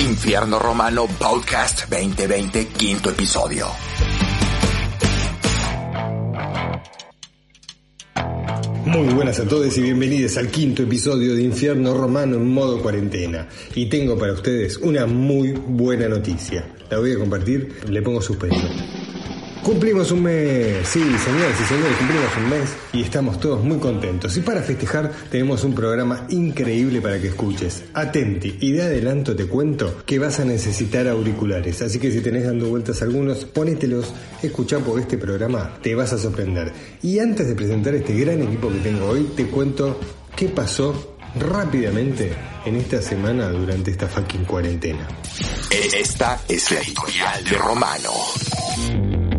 Infierno Romano Podcast 2020, quinto episodio. Muy buenas a todos y bienvenidos al quinto episodio de Infierno Romano en modo cuarentena. Y tengo para ustedes una muy buena noticia. La voy a compartir, le pongo suspenso. Cumplimos un mes, sí, señores y señores, cumplimos un mes y estamos todos muy contentos. Y para festejar tenemos un programa increíble para que escuches. Atenti y de adelanto te cuento que vas a necesitar auriculares. Así que si tenés dando vueltas algunos, ponételos, escuchá porque este programa te vas a sorprender. Y antes de presentar este gran equipo que tengo hoy, te cuento qué pasó rápidamente en esta semana durante esta fucking cuarentena. Esta es la editorial de Romano.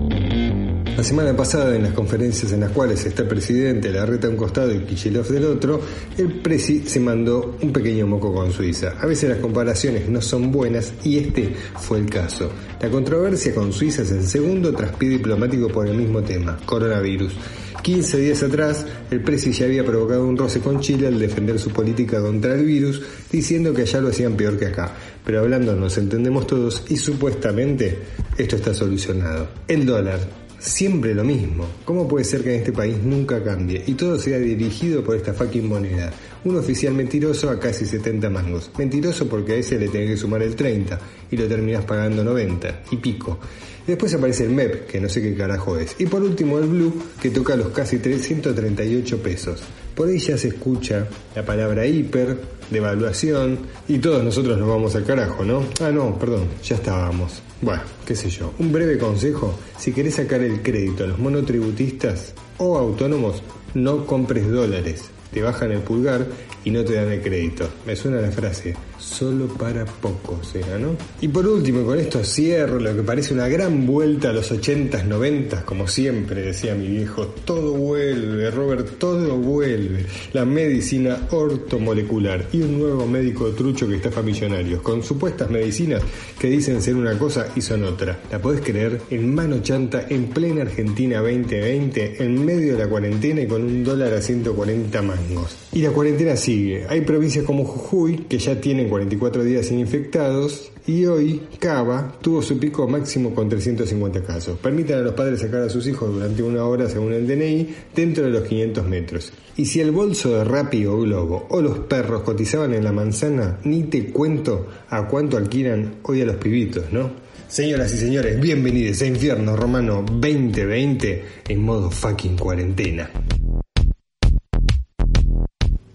La semana pasada, en las conferencias en las cuales está el presidente, la reta a un costado y Kichilov del otro, el presi se mandó un pequeño moco con Suiza. A veces las comparaciones no son buenas y este fue el caso. La controversia con Suiza es el segundo traspié diplomático por el mismo tema, coronavirus. 15 días atrás, el presi ya había provocado un roce con Chile al defender su política contra el virus, diciendo que allá lo hacían peor que acá. Pero hablando nos entendemos todos y supuestamente esto está solucionado. El dólar Siempre lo mismo. ¿Cómo puede ser que en este país nunca cambie y todo sea dirigido por esta fucking moneda? Un oficial mentiroso a casi 70 mangos. Mentiroso porque a ese le tenés que sumar el 30 y lo terminás pagando 90 y pico. Después aparece el MEP, que no sé qué carajo es. Y por último el Blue, que toca los casi 338 pesos. Por ahí ya se escucha la palabra hiper, devaluación, y todos nosotros nos vamos al carajo, ¿no? Ah, no, perdón, ya estábamos. Bueno, qué sé yo. Un breve consejo, si querés sacar el crédito a los monotributistas o autónomos, no compres dólares. Te bajan el pulgar y no te dan el crédito. Me suena la frase, solo para pocos era, ¿no? Y por último, con esto cierro lo que parece una gran vuelta a los 80s, 90s, como siempre decía mi viejo, todo vuelve, Robert, todo vuelve. La medicina ortomolecular y un nuevo médico trucho que está millonario con supuestas medicinas que dicen ser una cosa y son otra. ¿La podés creer? En mano chanta, en plena Argentina 2020, en medio de la cuarentena y con un dólar a 140 mangos. Y la cuarentena sí hay provincias como Jujuy que ya tienen 44 días sin infectados y hoy Cava tuvo su pico máximo con 350 casos. Permiten a los padres sacar a sus hijos durante una hora según el DNI dentro de los 500 metros. Y si el bolso de Rappi o Globo o los perros cotizaban en la manzana, ni te cuento a cuánto alquilan hoy a los pibitos, ¿no? Señoras y señores, bienvenidos a Infierno Romano 2020 en modo fucking cuarentena.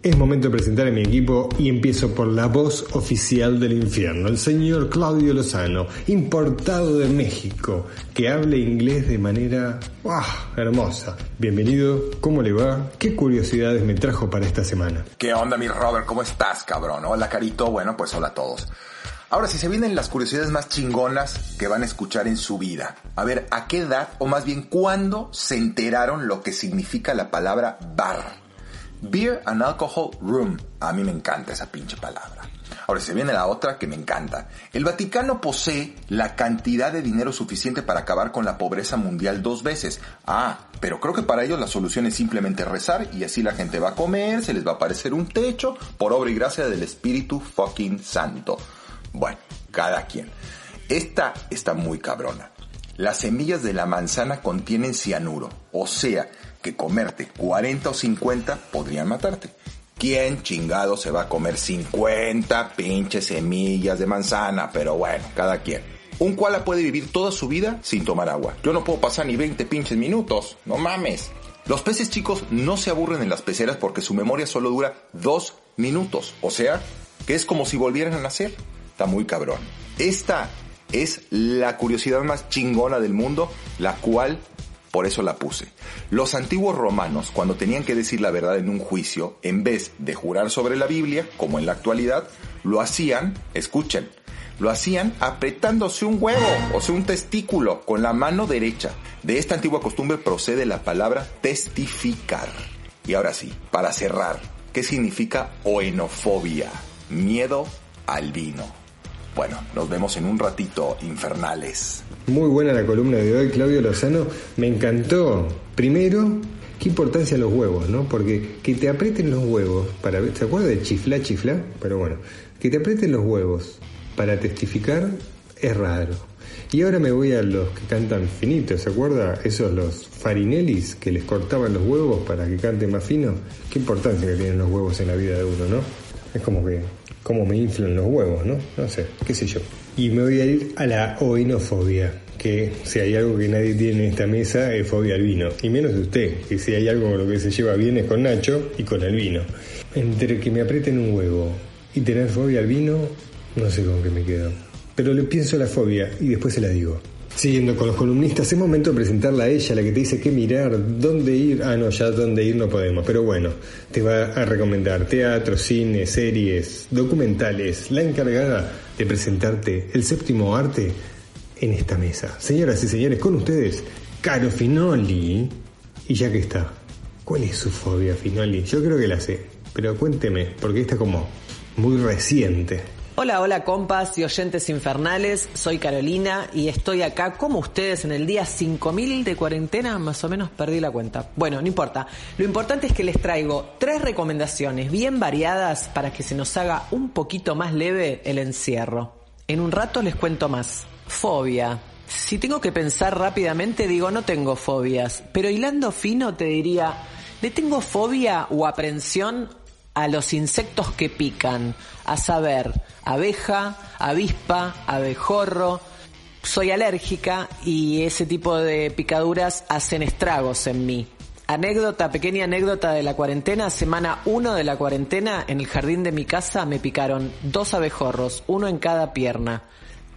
Es momento de presentar a mi equipo y empiezo por la voz oficial del infierno, el señor Claudio Lozano, importado de México, que habla inglés de manera hermosa. Bienvenido, ¿cómo le va? ¿Qué curiosidades me trajo para esta semana? ¿Qué onda, mi Robert? ¿Cómo estás, cabrón? Hola, Carito. Bueno, pues hola a todos. Ahora, si se vienen las curiosidades más chingonas que van a escuchar en su vida. A ver, ¿a qué edad, o más bien, cuándo se enteraron lo que significa la palabra bar? Beer and Alcohol Room. A mí me encanta esa pinche palabra. Ahora se viene la otra que me encanta. El Vaticano posee la cantidad de dinero suficiente para acabar con la pobreza mundial dos veces. Ah, pero creo que para ellos la solución es simplemente rezar y así la gente va a comer, se les va a aparecer un techo por obra y gracia del Espíritu fucking Santo. Bueno, cada quien. Esta está muy cabrona. Las semillas de la manzana contienen cianuro, o sea, que comerte 40 o 50 podrían matarte. ¿Quién chingado se va a comer 50 pinches semillas de manzana? Pero bueno, cada quien. Un koala puede vivir toda su vida sin tomar agua. Yo no puedo pasar ni 20 pinches minutos. No mames. Los peces chicos no se aburren en las peceras porque su memoria solo dura 2 minutos. O sea, que es como si volvieran a nacer. Está muy cabrón. Esta es la curiosidad más chingona del mundo, la cual por eso la puse. Los antiguos romanos, cuando tenían que decir la verdad en un juicio, en vez de jurar sobre la Biblia, como en la actualidad, lo hacían, escuchen, lo hacían apretándose un huevo, o sea, un testículo, con la mano derecha. De esta antigua costumbre procede la palabra testificar. Y ahora sí, para cerrar, ¿qué significa oenofobia? Miedo al vino. Bueno, nos vemos en un ratito, infernales. Muy buena la columna de hoy, Claudio Lozano. Me encantó. Primero, qué importancia los huevos, ¿no? Porque que te aprieten los huevos, para ¿te acuerdas de chifla, chifla? Pero bueno, que te aprieten los huevos para testificar es raro. Y ahora me voy a los que cantan finito, ¿se acuerda? Esos los farinellis que les cortaban los huevos para que canten más fino. Qué importancia que tienen los huevos en la vida de uno, ¿no? Es como que, como me inflan los huevos, ¿no? No sé, qué sé yo. Y me voy a ir a la oinofobia, que si hay algo que nadie tiene en esta mesa es fobia al vino. Y menos de usted, que si hay algo con lo que se lleva bien es con Nacho y con el vino. Entre que me aprieten un huevo y tener fobia al vino, no sé con qué me quedo. Pero le pienso la fobia y después se la digo. Siguiendo con los columnistas, es momento de presentarla a ella, la que te dice qué mirar, dónde ir. Ah, no, ya dónde ir no podemos, pero bueno, te va a recomendar teatro, cine, series, documentales, la encargada de presentarte el séptimo arte en esta mesa. Señoras y señores, con ustedes, Caro Finoli. Y ya que está, ¿cuál es su fobia, Finoli? Yo creo que la sé, pero cuénteme, porque está como muy reciente. Hola, hola compas y oyentes infernales, soy Carolina y estoy acá como ustedes en el día 5000 de cuarentena, más o menos perdí la cuenta. Bueno, no importa, lo importante es que les traigo tres recomendaciones bien variadas para que se nos haga un poquito más leve el encierro. En un rato les cuento más. Fobia. Si tengo que pensar rápidamente digo no tengo fobias, pero hilando fino te diría, ¿le tengo fobia o aprensión a los insectos que pican, a saber, abeja, avispa, abejorro. Soy alérgica y ese tipo de picaduras hacen estragos en mí. Anécdota, pequeña anécdota de la cuarentena, semana 1 de la cuarentena, en el jardín de mi casa me picaron dos abejorros, uno en cada pierna.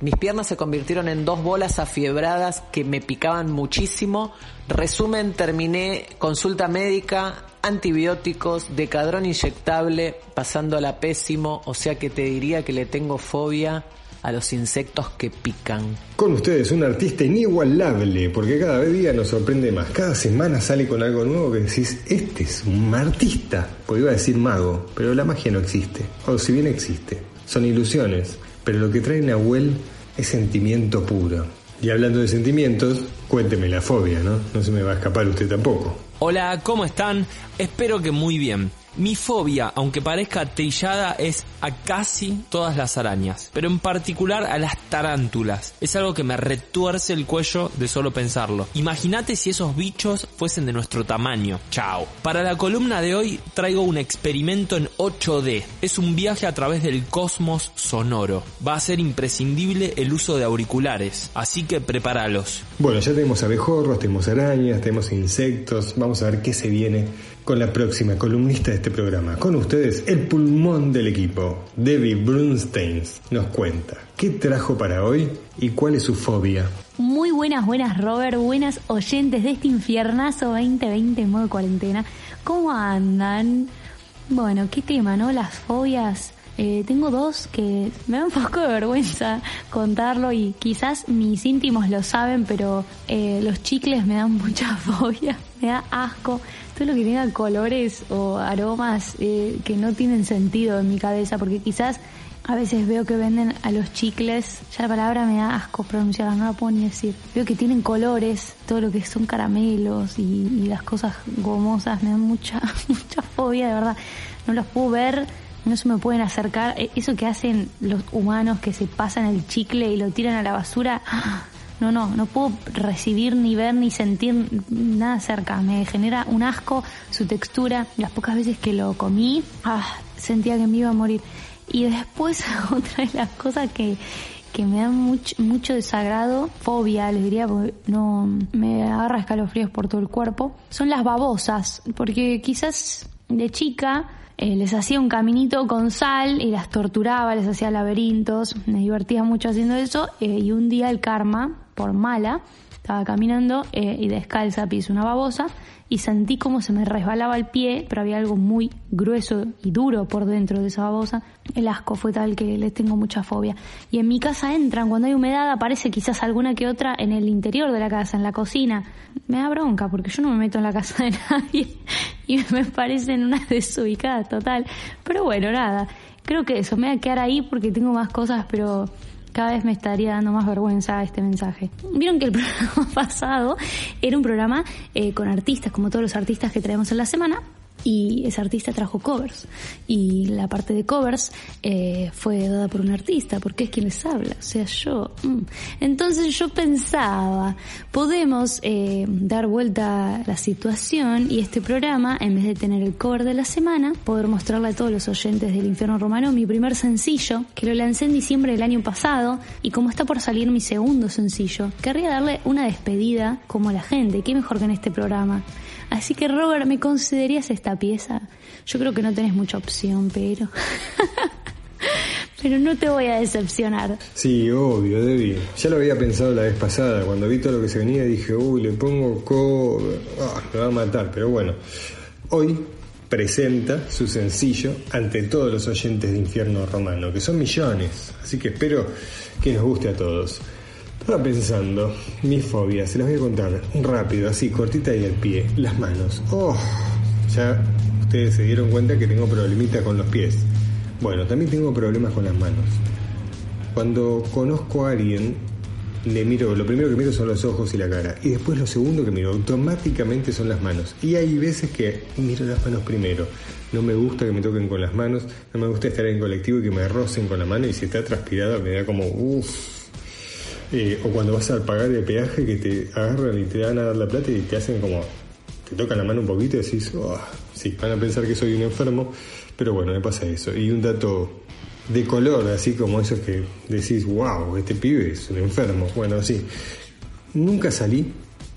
Mis piernas se convirtieron en dos bolas afiebradas que me picaban muchísimo. Resumen, terminé consulta médica, antibióticos, decadrón inyectable, pasándola pésimo, o sea que te diría que le tengo fobia a los insectos que pican. Con ustedes un artista inigualable, porque cada día nos sorprende más. Cada semana sale con algo nuevo que decís, este es un artista. Pues iba a decir mago, pero la magia no existe. O si bien existe, son ilusiones. Pero lo que trae Nahuel es sentimiento puro. Y hablando de sentimientos, cuénteme la fobia, ¿no? No se me va a escapar usted tampoco. Hola, ¿cómo están? Espero que muy bien. Mi fobia, aunque parezca trillada, es a casi todas las arañas, pero en particular a las tarántulas. Es algo que me retuerce el cuello de solo pensarlo. Imagínate si esos bichos fuesen de nuestro tamaño. Chao. Para la columna de hoy traigo un experimento en 8D. Es un viaje a través del cosmos sonoro. Va a ser imprescindible el uso de auriculares, así que prepáralos. Bueno, ya tenemos abejorros, tenemos arañas, tenemos insectos. Vamos a ver qué se viene con la próxima columnista de este programa. Con ustedes, el pulmón del equipo, Debbie Brunstein, nos cuenta qué trajo para hoy y cuál es su fobia. Muy buenas, buenas Robert, buenas oyentes de este infiernazo 2020 en modo cuarentena. ¿Cómo andan? Bueno, qué tema, ¿no? Las fobias. Eh, tengo dos que me da un poco de vergüenza contarlo y quizás mis íntimos lo saben, pero eh, los chicles me dan mucha fobia, me da asco todo lo que tenga colores o aromas eh, que no tienen sentido en mi cabeza, porque quizás a veces veo que venden a los chicles, ya la palabra me da asco pronunciarla, no la puedo ni decir. Veo que tienen colores, todo lo que son caramelos y, las cosas gomosas, me dan mucha, mucha fobia, de verdad. No los puedo ver, no se me pueden acercar. E, eso que hacen los humanos que se pasan el chicle y lo tiran a la basura, no, no, no puedo recibir ni ver ni sentir nada cerca. Me genera un asco su textura. Las pocas veces que lo comí, ah, sentía que me iba a morir. Y después otra de las cosas que, que me dan mucho, mucho desagrado, fobia, les diría, porque no me agarra escalofríos por todo el cuerpo, son las babosas, porque quizás de chica eh, les hacía un caminito con sal y las torturaba, les hacía laberintos, me divertía mucho haciendo eso eh, y un día el karma, por mala, estaba caminando eh, y descalza piso una babosa y sentí como se me resbalaba el pie, pero había algo muy grueso y duro por dentro de esa babosa. El asco fue tal que les tengo mucha fobia. Y en mi casa entran, cuando hay humedad aparece quizás alguna que otra en el interior de la casa, en la cocina. Me da bronca porque yo no me meto en la casa de nadie y me parecen unas desubicadas total. Pero bueno, nada. Creo que eso, me voy a quedar ahí porque tengo más cosas, pero cada vez me estaría dando más vergüenza este mensaje. Vieron que el programa pasado era un programa eh, con artistas, como todos los artistas que traemos en la semana, y ese artista trajo covers. Y la parte de covers eh, fue dada por un artista, porque es quien les habla, o sea, yo. Mm. Entonces yo pensaba, podemos eh, dar vuelta la situación y este programa, en vez de tener el cover de la semana, poder mostrarle a todos los oyentes del Infierno Romano mi primer sencillo, que lo lancé en diciembre del año pasado, y como está por salir mi segundo sencillo, querría darle una despedida como la gente, qué mejor que en este programa. Así que Robert, ¿me considerarías esta pieza? Yo creo que no tenés mucha opción, pero... pero no te voy a decepcionar. Sí, obvio, Debbie. Ya lo había pensado la vez pasada. Cuando vi todo lo que se venía dije, uy, le pongo cover. Ah, me va a matar, pero bueno. Hoy presenta su sencillo ante todos los oyentes de Infierno Romano, que son millones. Así que espero que nos guste a todos. Estaba pensando, mi fobia, se las voy a contar rápido, así, cortita y al pie. Las manos. Oh, ya ustedes se dieron cuenta que tengo problemita con los pies. Bueno, también tengo problemas con las manos. Cuando conozco a alguien, le miro, lo primero que miro son los ojos y la cara. Y después lo segundo que miro automáticamente son las manos. Y hay veces que miro las manos primero. No me gusta que me toquen con las manos, no me gusta estar en colectivo y que me rocen con la mano y si está transpirado me da como uff eh, o cuando vas a pagar el peaje que te agarran y te dan a dar la plata y te hacen como, te tocan la mano un poquito y decís, oh, sí, van a pensar que soy un enfermo, pero bueno, me pasa eso. Y un dato de color, así como esos que decís, wow, este pibe es un enfermo. Bueno, sí, nunca salí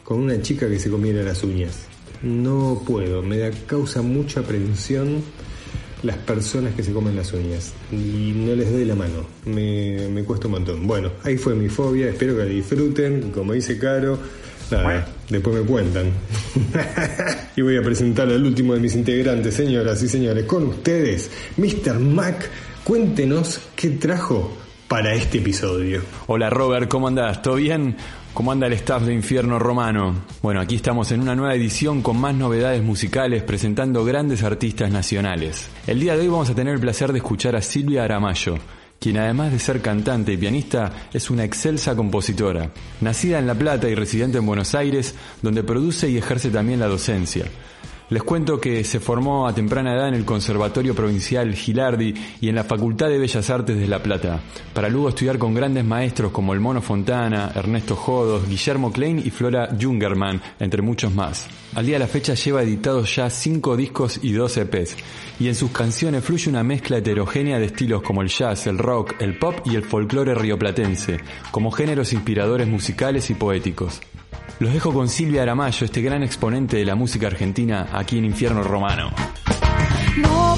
con una chica que se comiera las uñas. No puedo, me da causa mucha aprensión las personas que se comen las uñas y no les doy la mano. Me, me cuesta un montón. Bueno, ahí fue mi fobia, espero que la disfruten. Como dice Caro, nada, después me cuentan. y voy a presentar al último de mis integrantes, señoras y señores, con ustedes, Mr. Mac. Cuéntenos qué trajo para este episodio. Hola Robert, ¿cómo andás? ¿Todo bien? ¿Cómo anda el staff de Infierno Romano? Bueno, aquí estamos en una nueva edición con más novedades musicales presentando grandes artistas nacionales. El día de hoy vamos a tener el placer de escuchar a Silvia Aramayo, quien además de ser cantante y pianista es una excelsa compositora. Nacida en La Plata y residente en Buenos Aires, donde produce y ejerce también la docencia. Les cuento que se formó a temprana edad en el Conservatorio Provincial Gilardi y en la Facultad de Bellas Artes de La Plata, para luego estudiar con grandes maestros como el Mono Fontana, Ernesto Jodos, Guillermo Klein y Flora Jungerman, entre muchos más. Al día de la fecha lleva editados ya 5 discos y 2 EPs, y en sus canciones fluye una mezcla heterogénea de estilos como el jazz, el rock, el pop y el folclore rioplatense, como géneros inspiradores musicales y poéticos. Los dejo con Silvia Aramayo, este gran exponente de la música argentina aquí en Infierno Romano. No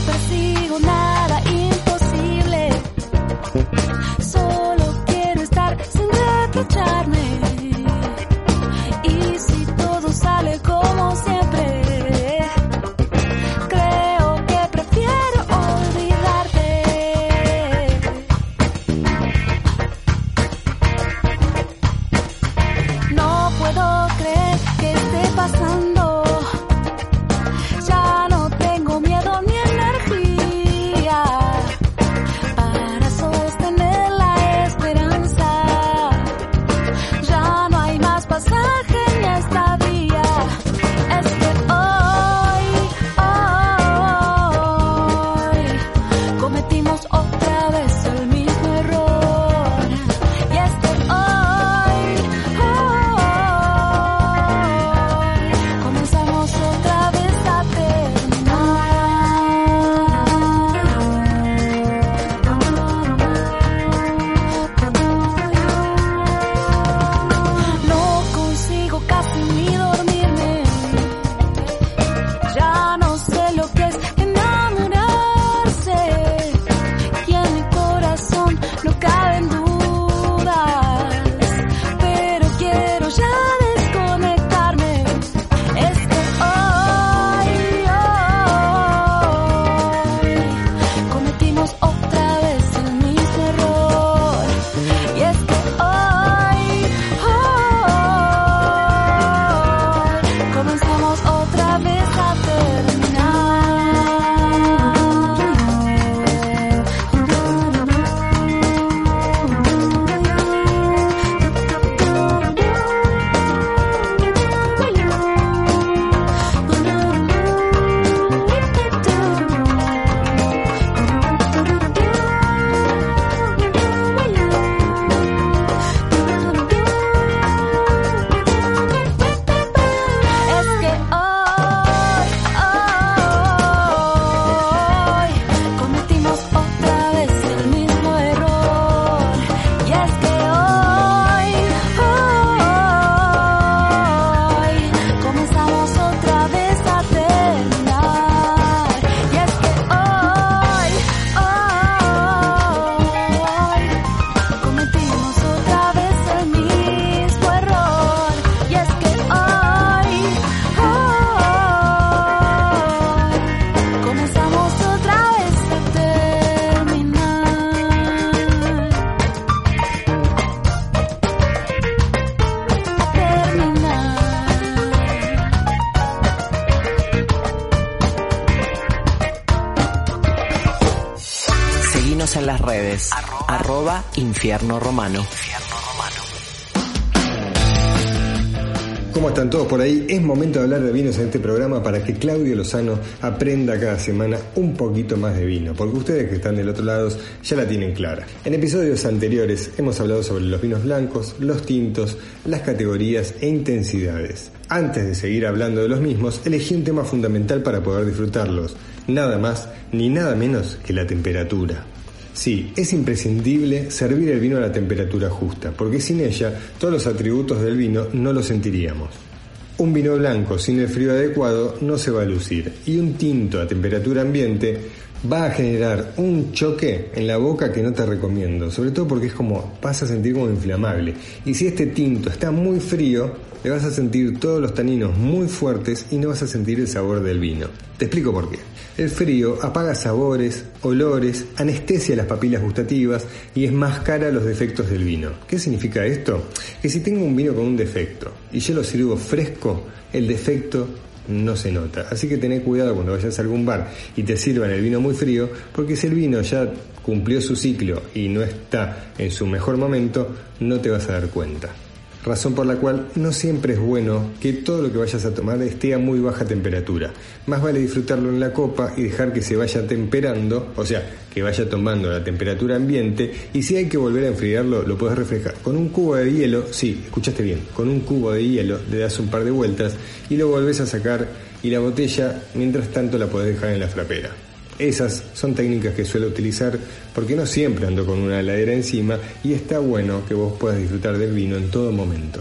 Arroba infierno romano. ¿Cómo están todos por ahí? Es momento de hablar de vinos en este programa para que Claudio Lozano aprenda cada semana un poquito más de vino, porque ustedes que están del otro lado ya la tienen clara. En episodios anteriores hemos hablado sobre los vinos blancos, los tintos, las categorías e intensidades. Antes de seguir hablando de los mismos, elegí un tema fundamental para poder disfrutarlos, nada más ni nada menos que la temperatura. Sí, es imprescindible servir el vino a la temperatura justa, porque sin ella todos los atributos del vino no los sentiríamos. Un vino blanco sin el frío adecuado no se va a lucir y un tinto a temperatura ambiente va a generar un choque en la boca que no te recomiendo, sobre todo porque es como vas a sentir como inflamable. Y si este tinto está muy frío, le vas a sentir todos los taninos muy fuertes y no vas a sentir el sabor del vino. Te explico por qué. El frío apaga sabores, olores, anestesia las papilas gustativas y es más cara los defectos del vino. ¿Qué significa esto? Que si tengo un vino con un defecto y yo lo sirvo fresco, el defecto no se nota. Así que tené cuidado cuando vayas a algún bar y te sirvan el vino muy frío, porque si el vino ya cumplió su ciclo y no está en su mejor momento, no te vas a dar cuenta razón por la cual no siempre es bueno que todo lo que vayas a tomar esté a muy baja temperatura. Más vale disfrutarlo en la copa y dejar que se vaya temperando, o sea, que vaya tomando la temperatura ambiente y si hay que volver a enfriarlo lo puedes refrescar. Con un cubo de hielo, sí, escuchaste bien, con un cubo de hielo le das un par de vueltas y lo volvés a sacar y la botella mientras tanto la podés dejar en la frapera. Esas son técnicas que suelo utilizar porque no siempre ando con una heladera encima y está bueno que vos puedas disfrutar del vino en todo momento.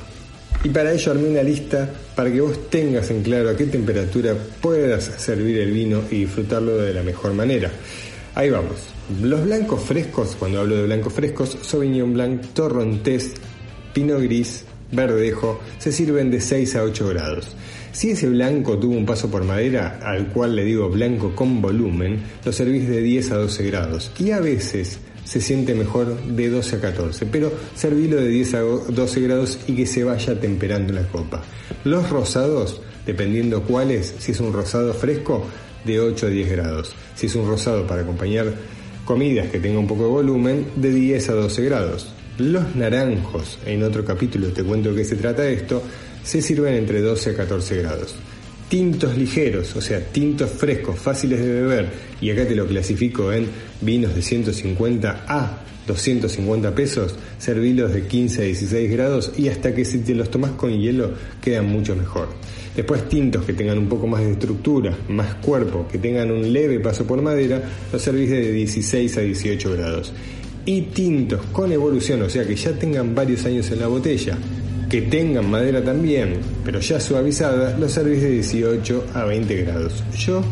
Y para ello armé una lista para que vos tengas en claro a qué temperatura puedas servir el vino y disfrutarlo de la mejor manera. Ahí vamos. Los blancos frescos, cuando hablo de blancos frescos, Sauvignon Blanc, Torrontés, Pinot Gris, Verdejo, se sirven de 6 a 8 grados. Si ese blanco tuvo un paso por madera, al cual le digo blanco con volumen, lo servís de 10 a 12 grados. Y a veces se siente mejor de 12 a 14, pero servilo de 10 a 12 grados y que se vaya temperando la copa. Los rosados, dependiendo cuáles, si es un rosado fresco, de 8 a 10 grados. Si es un rosado para acompañar comidas que tenga un poco de volumen, de 10 a 12 grados. Los naranjos, en otro capítulo te cuento de qué se trata esto, se sirven entre 12 a 14 grados. Tintos ligeros, o sea, tintos frescos, fáciles de beber, y acá te lo clasifico en vinos de 150 a 250 pesos, servilos de 15 a 16 grados y hasta que si te los tomas con hielo quedan mucho mejor. Después tintos que tengan un poco más de estructura, más cuerpo, que tengan un leve paso por madera, los servís de 16 a 18 grados. Y tintos con evolución, o sea que ya tengan varios años en la botella, que tengan madera también, pero ya suavizada, los servís de 18 a 20 grados. Yo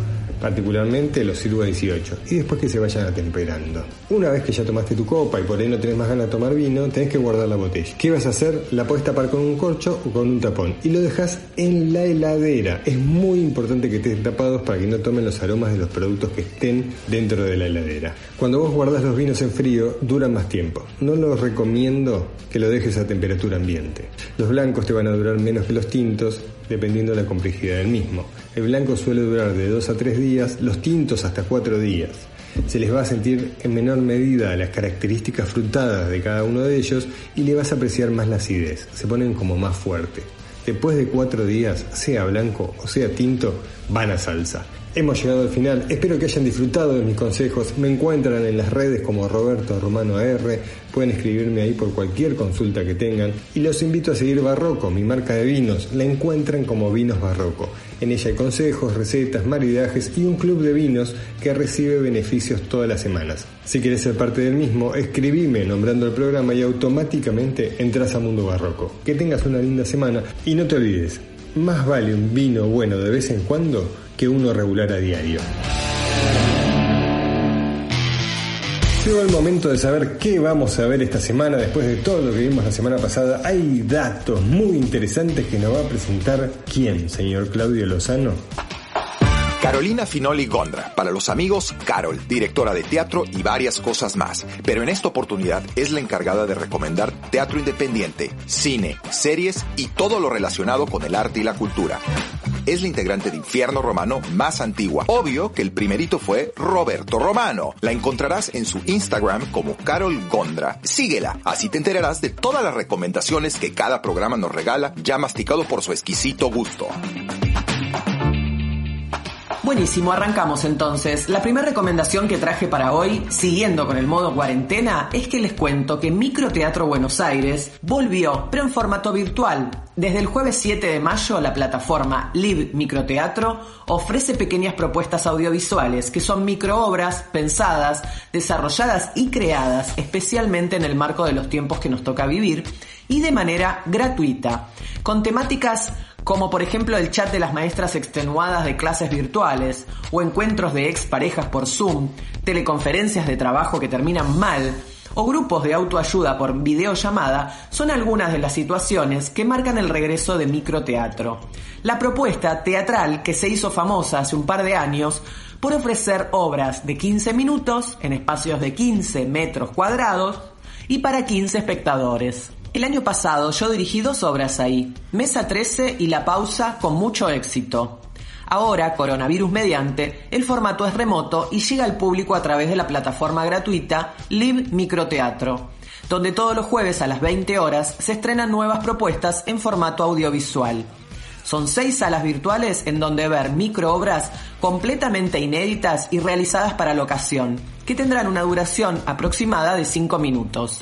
particularmente los sirvo a 18 y después que se vayan atemperando. Una vez que ya tomaste tu copa y por ahí no tenés más ganas de tomar vino, tenés que guardar la botella. ¿Qué vas a hacer? La podés tapar con un corcho o con un tapón y lo dejas en la heladera. Es muy importante que estén tapados para que no tomen los aromas de los productos que estén dentro de la heladera. Cuando vos guardas los vinos en frío, duran más tiempo. No los recomiendo que lo dejes a temperatura ambiente. Los blancos te van a durar menos que los tintos, dependiendo de la complejidad del mismo. El blanco suele durar de 2 a 3 días, los tintos hasta 4 días. Se les va a sentir en menor medida las características frutadas de cada uno de ellos y le vas a apreciar más la acidez, se ponen como más fuerte. Después de 4 días, sea blanco o sea tinto, van a salsa. Hemos llegado al final, espero que hayan disfrutado de mis consejos, me encuentran en las redes como Roberto Romano AR, pueden escribirme ahí por cualquier consulta que tengan y los invito a seguir Barroco, mi marca de vinos, la encuentran como Vinos Barroco. En ella hay consejos, recetas, maridajes y un club de vinos que recibe beneficios todas las semanas. Si quieres ser parte del mismo, escribime nombrando el programa y automáticamente entras a Mundo Barroco. Que tengas una linda semana y no te olvides, más vale un vino bueno de vez en cuando que uno regular a diario. Llegó el momento de saber qué vamos a ver esta semana después de todo lo que vimos la semana pasada. Hay datos muy interesantes que nos va a presentar quién, señor Claudio Lozano. Carolina Finoli Gondra, para los amigos, Carol, directora de teatro y varias cosas más. Pero en esta oportunidad es la encargada de recomendar teatro independiente, cine, series y todo lo relacionado con el arte y la cultura. Es la integrante de Infierno Romano más antigua. Obvio que el primerito fue Roberto Romano. La encontrarás en su Instagram como Carol Gondra. Síguela, así te enterarás de todas las recomendaciones que cada programa nos regala, ya masticado por su exquisito gusto. Buenísimo, arrancamos entonces. La primera recomendación que traje para hoy, siguiendo con el modo cuarentena, es que les cuento que Microteatro Buenos Aires volvió, pero en formato virtual. Desde el jueves 7 de mayo, la plataforma Live Microteatro ofrece pequeñas propuestas audiovisuales que son microobras pensadas, desarrolladas y creadas especialmente en el marco de los tiempos que nos toca vivir y de manera gratuita, con temáticas como por ejemplo el chat de las maestras extenuadas de clases virtuales, o encuentros de exparejas por Zoom, teleconferencias de trabajo que terminan mal, o grupos de autoayuda por videollamada, son algunas de las situaciones que marcan el regreso de microteatro. La propuesta teatral que se hizo famosa hace un par de años por ofrecer obras de 15 minutos en espacios de 15 metros cuadrados y para 15 espectadores. El año pasado yo dirigí dos obras ahí, Mesa 13 y La Pausa con mucho éxito. Ahora, coronavirus mediante, el formato es remoto y llega al público a través de la plataforma gratuita Live Microteatro, donde todos los jueves a las 20 horas se estrenan nuevas propuestas en formato audiovisual. Son seis salas virtuales en donde ver microobras completamente inéditas y realizadas para la ocasión, que tendrán una duración aproximada de 5 minutos.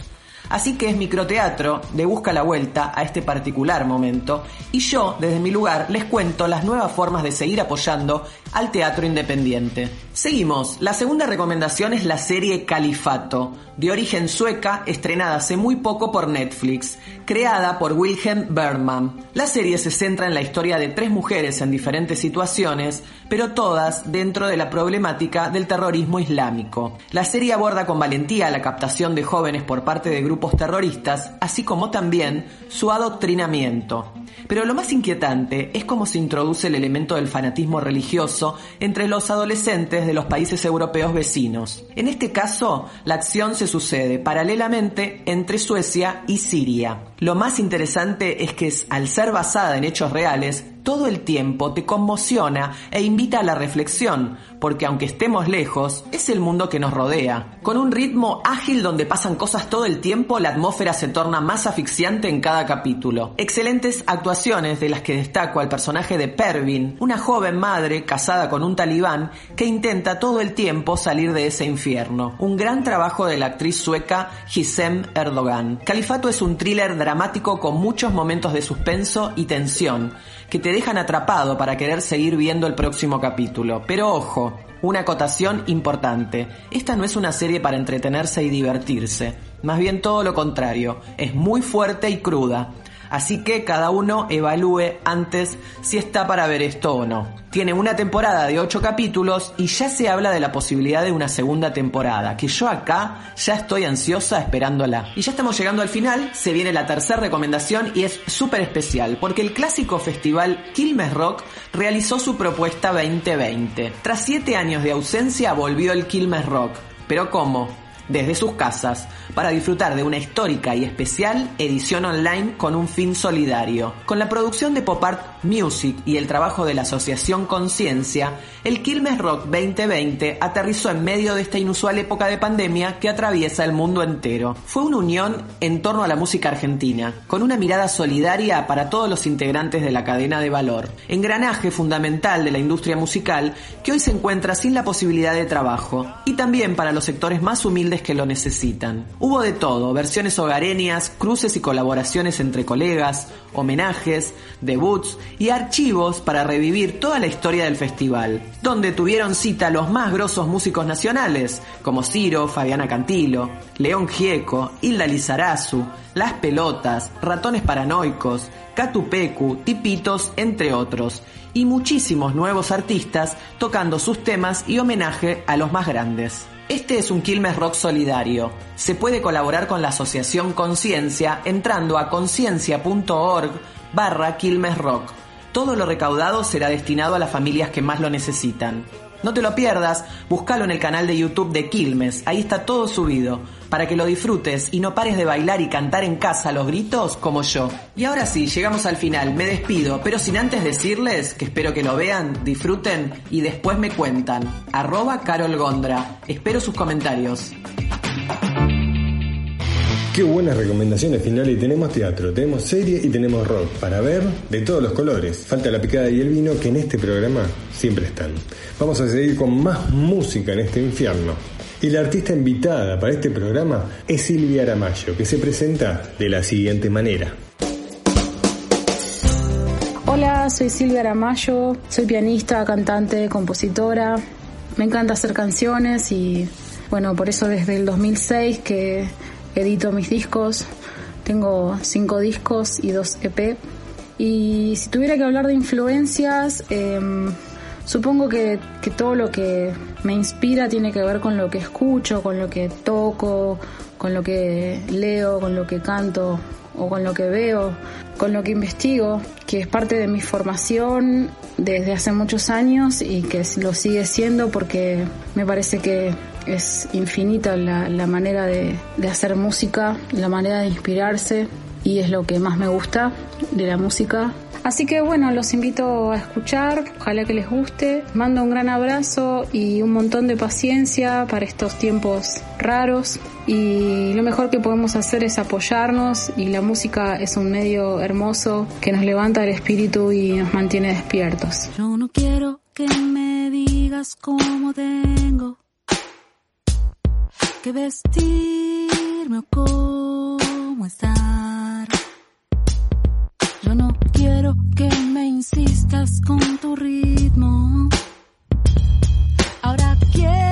Así que es microteatro de busca la vuelta a este particular momento. Y yo, desde mi lugar, les cuento las nuevas formas de seguir apoyando al teatro independiente. Seguimos. La segunda recomendación es la serie Califato, de origen sueca, estrenada hace muy poco por Netflix, creada por Wilhelm Berman. La serie se centra en la historia de tres mujeres en diferentes situaciones, pero todas dentro de la problemática del terrorismo islámico. La serie aborda con valentía la captación de jóvenes por parte de grupos terroristas, así como también su adoctrinamiento. Pero lo más inquietante es cómo se introduce el elemento del fanatismo religioso entre los adolescentes de los países europeos vecinos. En este caso, la acción se sucede paralelamente entre Suecia y Siria. Lo más interesante es que al ser basada en hechos reales, todo el tiempo te conmociona e invita a la reflexión, porque aunque estemos lejos, es el mundo que nos rodea. Con un ritmo ágil donde pasan cosas todo el tiempo, la atmósfera se torna más asfixiante en cada capítulo. Excelentes actuaciones de las que destaco al personaje de Pervin, una joven madre casada con un talibán que intenta todo el tiempo salir de ese infierno. Un gran trabajo de la actriz sueca Gisem Erdogan. Califato es un thriller dramático con muchos momentos de suspenso y tensión que te dejan atrapado para querer seguir viendo el próximo capítulo. Pero ojo, una acotación importante. Esta no es una serie para entretenerse y divertirse. Más bien todo lo contrario. Es muy fuerte y cruda. Así que cada uno evalúe antes si está para ver esto o no. Tiene una temporada de 8 capítulos y ya se habla de la posibilidad de una segunda temporada, que yo acá ya estoy ansiosa esperándola. Y ya estamos llegando al final, se viene la tercera recomendación y es súper especial, porque el clásico festival Quilmes Rock realizó su propuesta 2020. Tras 7 años de ausencia volvió el Quilmes Rock. ¿Pero cómo? Desde sus casas para disfrutar de una histórica y especial edición online con un fin solidario. Con la producción de Pop Art Music y el trabajo de la Asociación Conciencia, el Quilmes Rock 2020 aterrizó en medio de esta inusual época de pandemia que atraviesa el mundo entero. Fue una unión en torno a la música argentina, con una mirada solidaria para todos los integrantes de la cadena de valor, engranaje fundamental de la industria musical que hoy se encuentra sin la posibilidad de trabajo, y también para los sectores más humildes que lo necesitan. Hubo de todo, versiones hogareñas, cruces y colaboraciones entre colegas, homenajes, debuts y archivos para revivir toda la historia del festival, donde tuvieron cita los más grosos músicos nacionales, como Ciro, Fabiana Cantilo, León Gieco, Hilda Lizarazu, Las Pelotas, Ratones Paranoicos, Catupecu, Tipitos, entre otros, y muchísimos nuevos artistas tocando sus temas y homenaje a los más grandes. Este es un Quilmes Rock solidario. Se puede colaborar con la Asociación Conciencia entrando a conciencia.org barra Quilmes Rock. Todo lo recaudado será destinado a las familias que más lo necesitan. No te lo pierdas, búscalo en el canal de YouTube de Quilmes, ahí está todo subido. Para que lo disfrutes y no pares de bailar y cantar en casa los gritos como yo. Y ahora sí, llegamos al final, me despido, pero sin antes decirles que espero que lo vean, disfruten y después me cuentan. Arroba Carol Gondra. Espero sus comentarios. Qué buenas recomendaciones finales. Tenemos teatro, tenemos serie y tenemos rock para ver de todos los colores. Falta la picada y el vino que en este programa siempre están. Vamos a seguir con más música en este infierno. Y la artista invitada para este programa es Silvia Aramayo, que se presenta de la siguiente manera. Hola, soy Silvia Aramayo, soy pianista, cantante, compositora. Me encanta hacer canciones y bueno, por eso desde el 2006 que edito mis discos. Tengo cinco discos y dos EP. Y si tuviera que hablar de influencias, em, supongo que, que todo lo que me inspira tiene que ver con lo que escucho, con lo que toco, con lo que leo, con lo que canto o con lo que veo, con lo que investigo, que es parte de mi formación desde hace muchos años y que lo sigue siendo porque me parece que es infinita la, la manera de, de hacer música, la manera de inspirarse y es lo que más me gusta de la música. Así que bueno, los invito a escuchar, ojalá que les guste. Mando un gran abrazo y un montón de paciencia para estos tiempos raros. Y lo mejor que podemos hacer es apoyarnos y la música es un medio hermoso que nos levanta el espíritu y nos mantiene despiertos. Yo no quiero que me digas cómo tengo que vestirme o cómo estar. Yo no quiero que me insistas con tu ritmo. Ahora quiero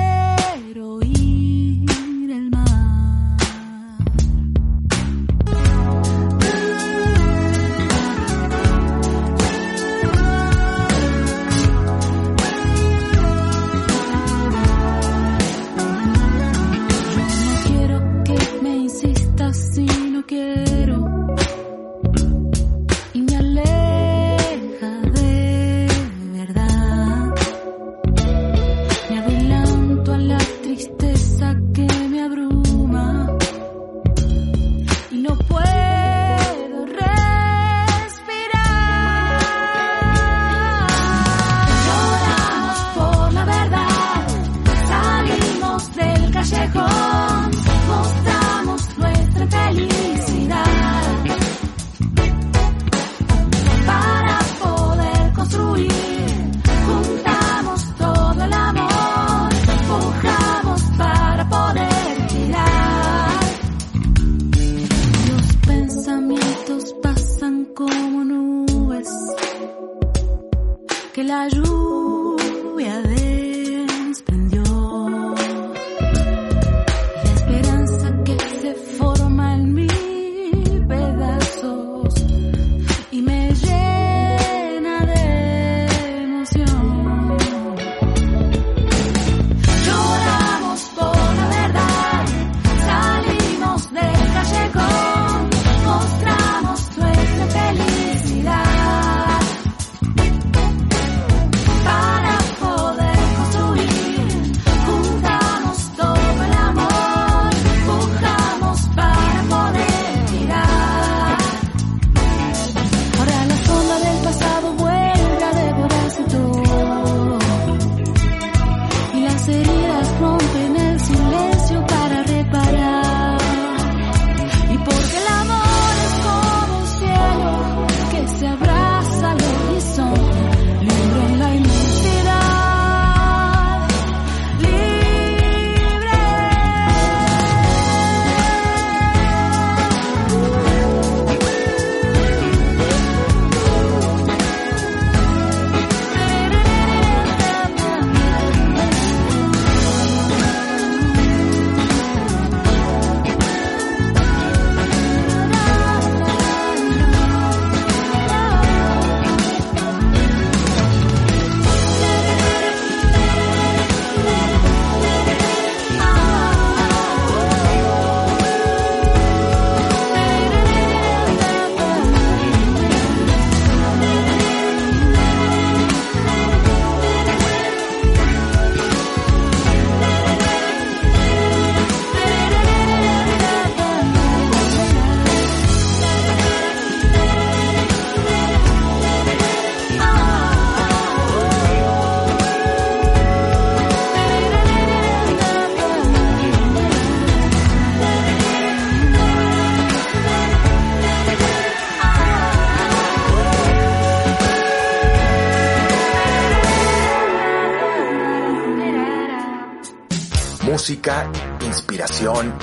música, inspiración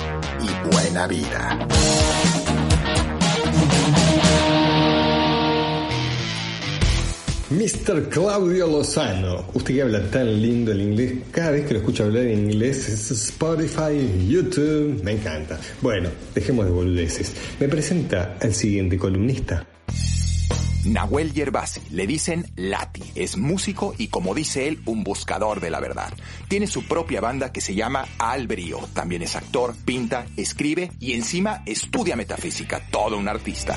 y buena vida. Mr. Claudio Lozano. Usted que habla tan lindo el inglés, cada vez que lo escucho hablar en inglés es Spotify, YouTube, me encanta. Bueno, dejemos de boludeces. Me presenta al siguiente columnista. Nahuel Yerbasi, le dicen Lati, es músico y como dice él, un buscador de la verdad. Tiene su propia banda que se llama Albrío, también es actor, pinta, escribe y encima estudia metafísica, todo un artista.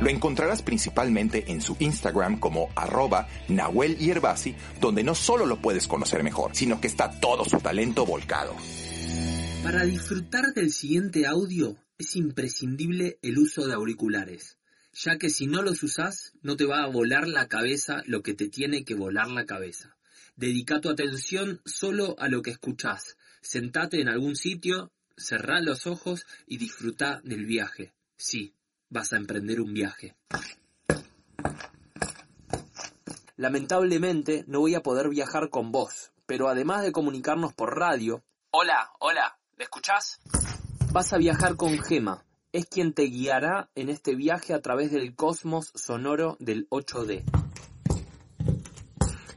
Lo encontrarás principalmente en su Instagram como arroba Nahuel Yerbasi, donde no solo lo puedes conocer mejor, sino que está todo su talento volcado. Para disfrutar del siguiente audio es imprescindible el uso de auriculares, ya que si no los usás no te va a volar la cabeza lo que te tiene que volar la cabeza. Dedica tu atención solo a lo que escuchás. Sentate en algún sitio, cerrá los ojos y disfruta del viaje. Sí, vas a emprender un viaje. Lamentablemente no voy a poder viajar con vos, pero además de comunicarnos por radio... Hola, hola, ¿me escuchás? Vas a viajar con Gema. Es quien te guiará en este viaje a través del cosmos sonoro del 8D.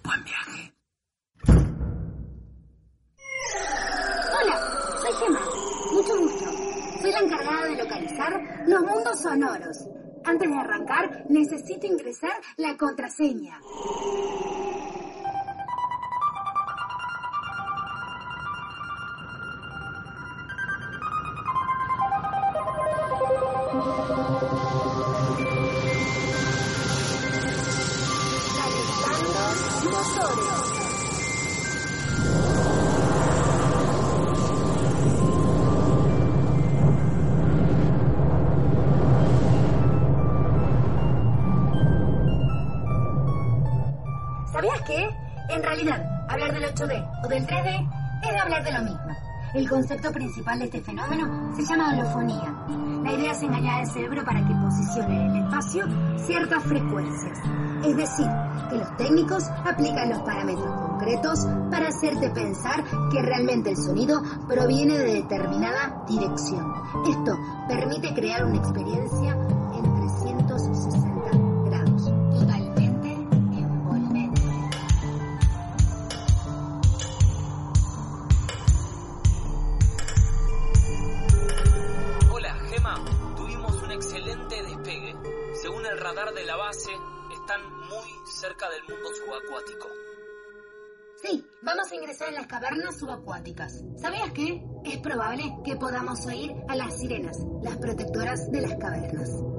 Buen viaje. Hola, soy Gemma. Mucho gusto. Soy la encargada de localizar los mundos sonoros. Antes de arrancar, necesito ingresar la contraseña. Concepto principal de este fenómeno se llama holofonía. La idea es engañar al cerebro para que posicione en el espacio ciertas frecuencias. Es decir, que los técnicos aplican los parámetros concretos para hacerte pensar que realmente el sonido proviene de determinada dirección. Esto permite crear una experiencia en 360 Sí, vamos a ingresar en las cavernas subacuáticas. ¿Sabías qué? Es probable que podamos oír a las sirenas, las protectoras de las cavernas.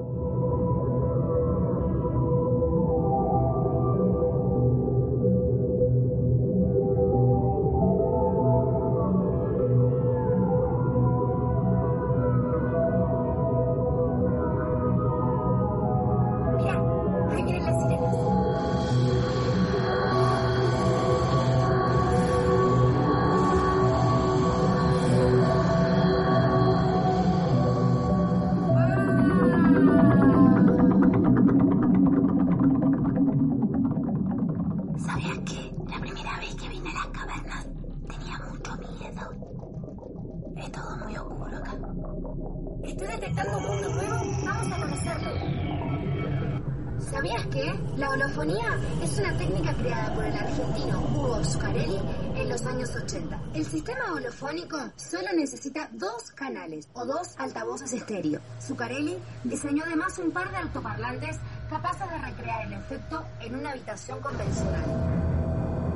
Holofónico solo necesita dos canales o dos altavoces estéreo. Zuccarelli diseñó además un par de altoparlantes capaces de recrear el efecto en una habitación convencional.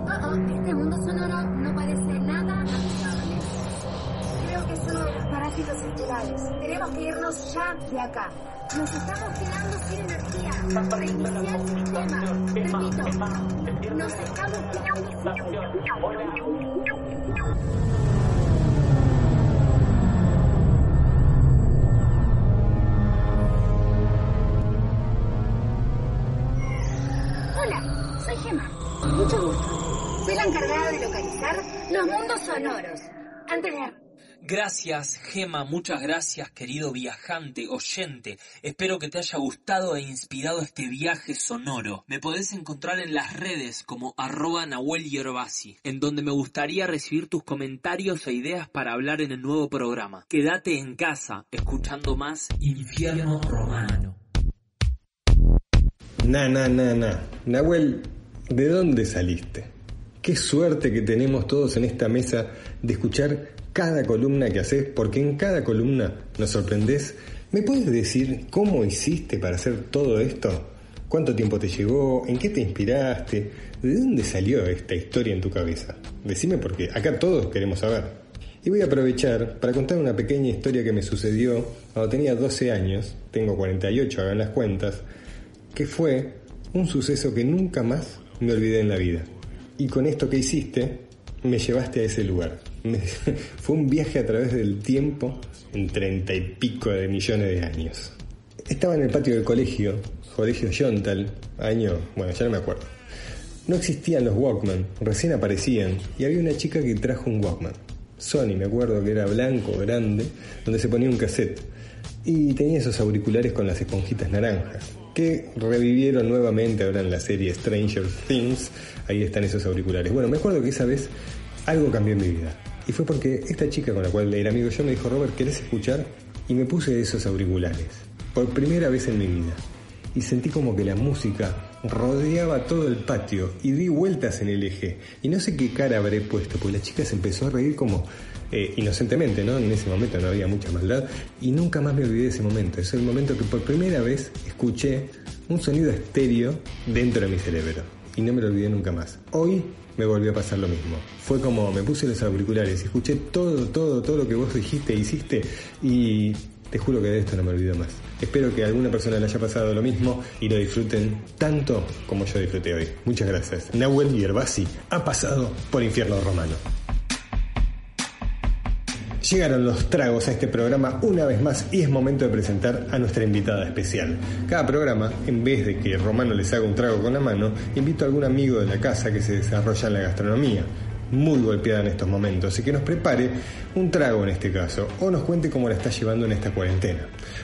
Oh, oh, este mundo sonoro no parece nada amigable. Creo que de los parásitos estelares. Tenemos que irnos ya de acá. Nos estamos quedando sin energía. Reiniciar el sistema. Repito, nos estamos quedando sin Hola, soy Gemma. Mucho gusto. Soy la encargada de localizar los mundos sonoros. Antes de Gracias, Gema, muchas gracias, querido viajante, oyente. Espero que te haya gustado e inspirado este viaje sonoro. Me podés encontrar en las redes como arroba Nahuel Yerbasi, en donde me gustaría recibir tus comentarios e ideas para hablar en el nuevo programa. Quédate en casa, escuchando más Infierno Romano. Na, na, na, na. Nahuel, ¿de dónde saliste? Qué suerte que tenemos todos en esta mesa de escuchar cada columna que haces, porque en cada columna nos sorprendés. ¿Me puedes decir cómo hiciste para hacer todo esto? ¿Cuánto tiempo te llevó? ¿En qué te inspiraste? ¿De dónde salió esta historia en tu cabeza? Decime porque acá todos queremos saber. Y voy a aprovechar para contar una pequeña historia que me sucedió cuando tenía 12 años, tengo 48, hagan las cuentas, que fue un suceso que nunca más me olvidé en la vida. Y con esto que hiciste, me llevaste a ese lugar. Me- fue un viaje a través del tiempo en treinta y pico de millones de años. Estaba en el patio del colegio, colegio Yontal, año, bueno, ya no me acuerdo. No existían los Walkman, recién aparecían, y había una chica que trajo un Walkman. Sony, me acuerdo que era blanco, grande, donde se ponía un cassette. Y tenía esos auriculares con las esponjitas naranjas, que revivieron nuevamente ahora en la serie Stranger Things. Ahí están esos auriculares. Bueno, me acuerdo que esa vez algo cambió en mi vida. Y fue porque esta chica con la cual era amigo yo me dijo, Robert, ¿querés escuchar? Y me puse esos auriculares. Por primera vez en mi vida. Y sentí como que la música rodeaba todo el patio y di vueltas en el eje. Y no sé qué cara habré puesto, porque la chica se empezó a reír como eh, inocentemente, ¿no? En ese momento no había mucha maldad. Y nunca más me olvidé de ese momento. Es el momento que por primera vez escuché un sonido estéreo dentro de mi cerebro. Y no me lo olvidé nunca más. Hoy me volvió a pasar lo mismo. Fue como me puse los auriculares y escuché todo, todo, todo lo que vos dijiste e hiciste y te juro que de esto no me olvido más. Espero que alguna persona le haya pasado lo mismo y lo disfruten tanto como yo disfruté hoy. Muchas gracias. Nahuel Yerbasi ha pasado por Infierno Romano. Llegaron los tragos a este programa una vez más y es momento de presentar a nuestra invitada especial. Cada programa, en vez de que Romano les haga un trago con la mano, invito a algún amigo de la casa que se desarrolla en la gastronomía, muy golpeada en estos momentos, y que nos prepare un trago en este caso, o nos cuente cómo la está llevando en esta cuarentena.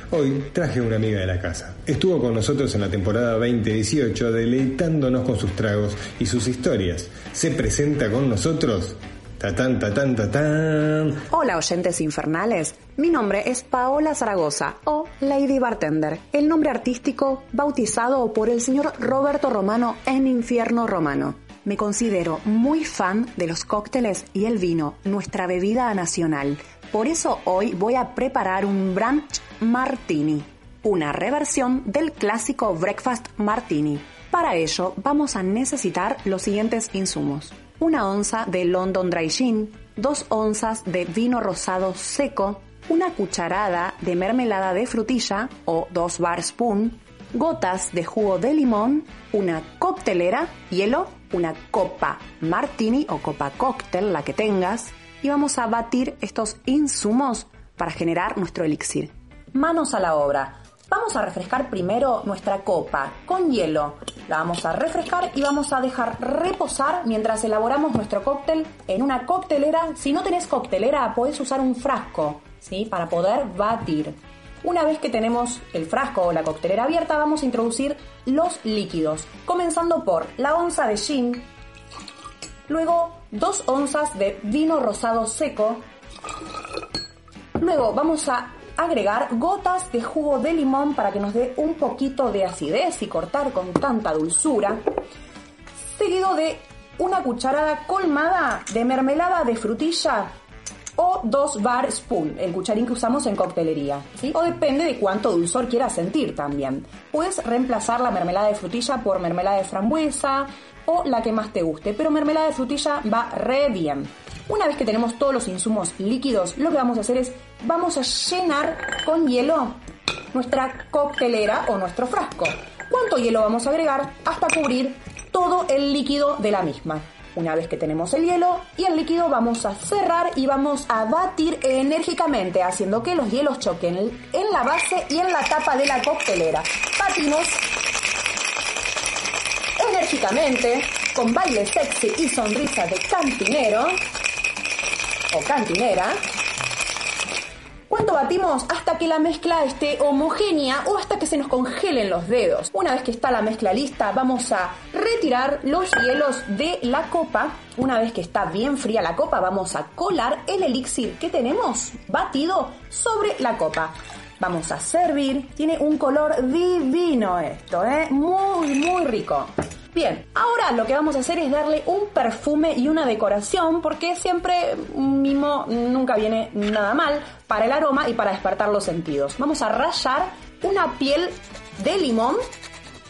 Hoy traje a una amiga de la casa. Estuvo con nosotros en la temporada 2018, deleitándonos con sus tragos y sus historias. Se presenta con nosotros Hola oyentes infernales, mi nombre es Paola Zaragoza o Lady Bartender, el nombre artístico bautizado por el señor Roberto Romano en Infierno Romano. Me considero muy fan de los cócteles y el vino, nuestra bebida nacional. Por eso hoy voy a preparar un brunch martini, una reversión del clásico breakfast martini. Para ello vamos a necesitar los siguientes insumos. Una onza de London Dry Gin, dos onzas de vino rosado seco, una cucharada de mermelada de frutilla o dos bar spoon, gotas de jugo de limón, una coctelera, hielo, una copa martini o copa cóctel, la que tengas, y vamos a batir estos insumos para generar nuestro elixir. Manos a la obra. Vamos a refrescar primero nuestra copa con hielo. La vamos a refrescar y vamos a dejar reposar mientras elaboramos nuestro cóctel en una coctelera. Si no tenés coctelera, podés usar un frasco, ¿sí? Para poder batir. Una vez que tenemos el frasco o la coctelera abierta, vamos a introducir los líquidos, comenzando por la onza de gin, luego dos onzas de vino rosado seco, luego vamos a agregar gotas de jugo de limón para que nos dé un poquito de acidez y cortar con tanta dulzura, seguido de una cucharada colmada de mermelada de frutilla o dos bar spoon, el cucharín que usamos en coctelería. O depende de cuánto dulzor quieras sentir también. Puedes reemplazar la mermelada de frutilla por mermelada de frambuesa o la que más te guste, pero mermelada de frutilla va re bien. Una vez que tenemos todos los insumos líquidos, lo que vamos a hacer es vamos a llenar con hielo nuestra coctelera o nuestro frasco. ¿Cuánto hielo vamos a agregar? Hasta cubrir todo el líquido de la misma. Una vez que tenemos el hielo y el líquido vamos a cerrar y vamos a batir enérgicamente haciendo que los hielos choquen en la base y en la tapa de la coctelera. Batimos enérgicamente con baile sexy y sonrisa de cantinero cantinera. ¿Cuánto batimos? Hasta que la mezcla esté homogénea o hasta que se nos congelen los dedos. Una vez que está la mezcla lista, vamos a retirar los hielos de la copa. Una vez que está bien fría la copa, vamos a colar el elixir que tenemos batido sobre la copa. Vamos a servir. Tiene un color divino esto, ¿eh? Muy, muy rico. Bien, ahora lo que vamos a hacer es darle un perfume y una decoración porque siempre un mimo nunca viene nada mal para el aroma y para despertar los sentidos. Vamos a rallar una piel de limón.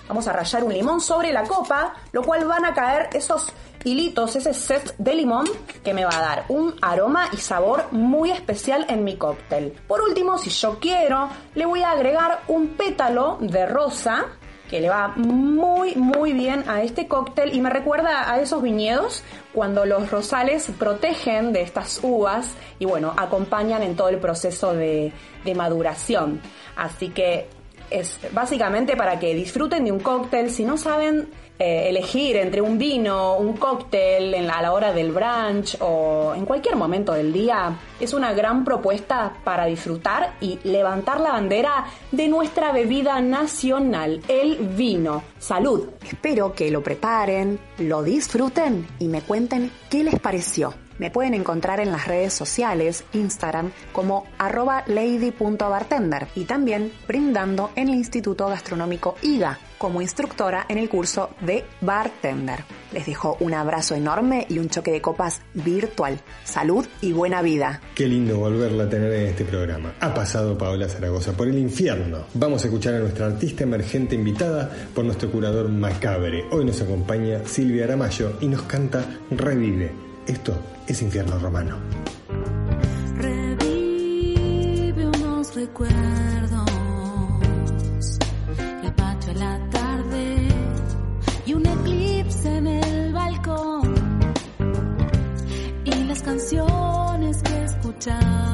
Vamos a rallar un limón sobre la copa, lo cual van a caer esos hilitos, ese set de limón que me va a dar un aroma y sabor muy especial en mi cóctel. Por último, si yo quiero, le voy a agregar un pétalo de rosa que le va muy muy bien a este cóctel y me recuerda a esos viñedos cuando los rosales protegen de estas uvas y bueno, acompañan en todo el proceso de, de maduración. Así que es básicamente para que disfruten de un cóctel. Si no saben eh, elegir entre un vino, un cóctel a la hora del brunch o en cualquier momento del día, es una gran propuesta para disfrutar y levantar la bandera de nuestra bebida nacional, el vino. Salud. Espero que lo preparen, lo disfruten y me cuenten qué les pareció. Me pueden encontrar en las redes sociales, Instagram, como arroba lady.bartender y también brindando en el Instituto Gastronómico IGA como instructora en el curso de bartender. Les dejo un abrazo enorme y un choque de copas virtual. Salud y buena vida. Qué lindo volverla a tener en este programa. Ha pasado Paola Zaragoza por el infierno. Vamos a escuchar a nuestra artista emergente invitada por nuestro curador macabre. Hoy nos acompaña Silvia Aramayo y nos canta Revive. Esto es Infierno Romano. Revive unos recuerdos. Canciones que escuchaba.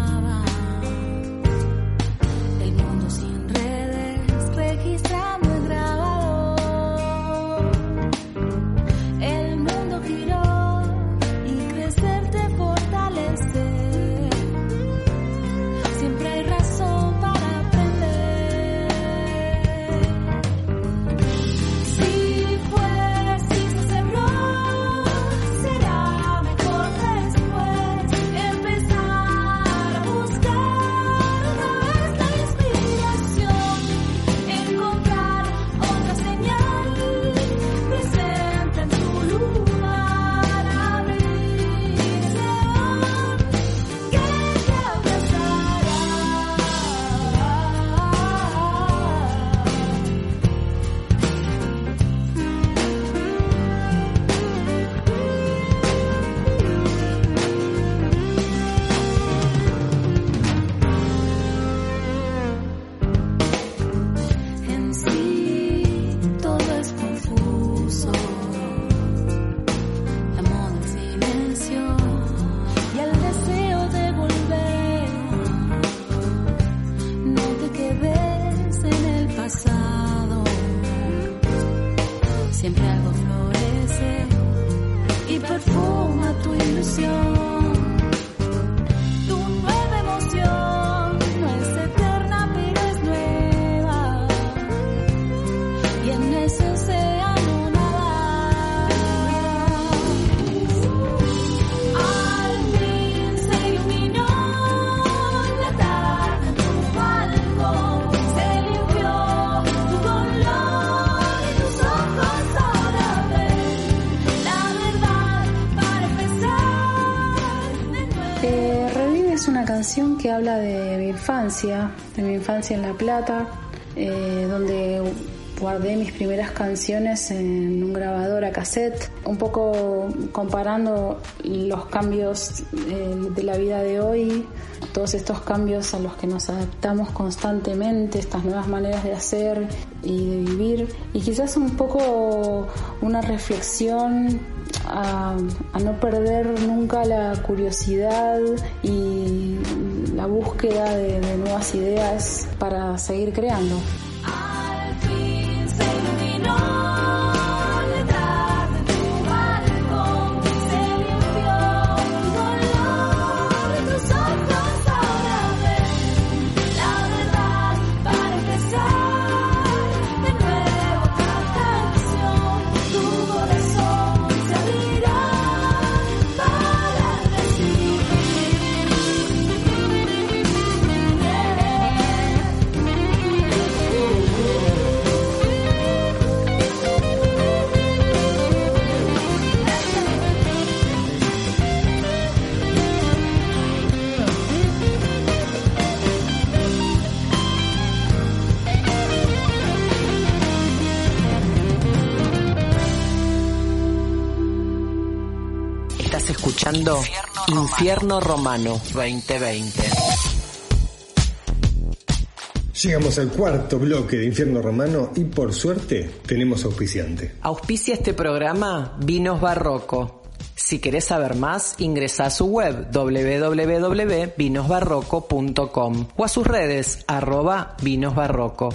Que habla de mi infancia, de mi infancia en La Plata, eh, donde guardé mis primeras canciones en un grabador a cassette, un poco comparando los cambios eh, de la vida de hoy, todos estos cambios a los que nos adaptamos constantemente, estas nuevas maneras de hacer y de vivir, y quizás un poco una reflexión a, a no perder nunca la curiosidad y la búsqueda de, de nuevas ideas para seguir creando. Infierno Romano 2020. Llegamos al cuarto bloque de Infierno Romano y por suerte tenemos auspiciante. Auspicia este programa Vinos Barroco. Si querés saber más, ingresa a su web www.vinosbarroco.com o a sus redes arroba vinosbarroco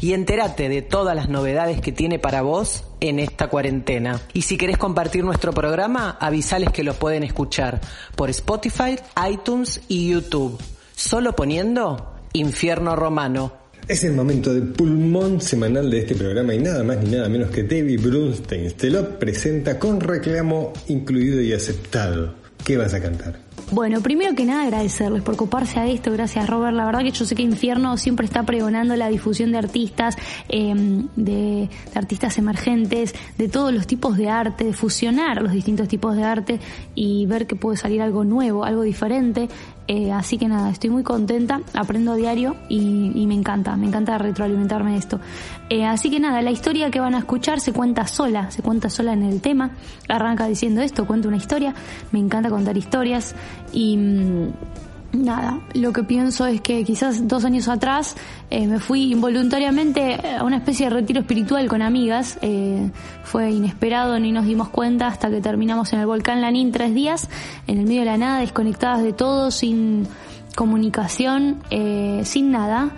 y entérate de todas las novedades que tiene para vos en esta cuarentena. Y si querés compartir nuestro programa, avisales que lo pueden escuchar por Spotify, iTunes y YouTube. Solo poniendo Infierno Romano. Es el momento del pulmón semanal de este programa y nada más ni nada menos que David Brunstein te lo presenta con reclamo incluido y aceptado. ¿Qué vas a cantar? Bueno, primero que nada agradecerles por ocuparse a esto, gracias Robert. La verdad que yo sé que Infierno siempre está pregonando la difusión de artistas, eh, de, de, artistas emergentes, de todos los tipos de arte, de fusionar los distintos tipos de arte y ver que puede salir algo nuevo, algo diferente. Eh, así que nada, estoy muy contenta, aprendo a diario y, me encanta, me encanta retroalimentarme de esto. Eh, así que nada, la historia que van a escuchar se cuenta sola, se cuenta sola en el tema. Arranca diciendo esto, cuenta una historia, me encanta contar historias y mm, nada, lo que pienso es que quizás dos años atrás eh, me fui involuntariamente a una especie de retiro espiritual con amigas. Eh, fue inesperado, ni nos dimos cuenta hasta que terminamos en el volcán Lanín tres días, en el medio de la nada, desconectadas de todo, sin comunicación, eh, sin nada,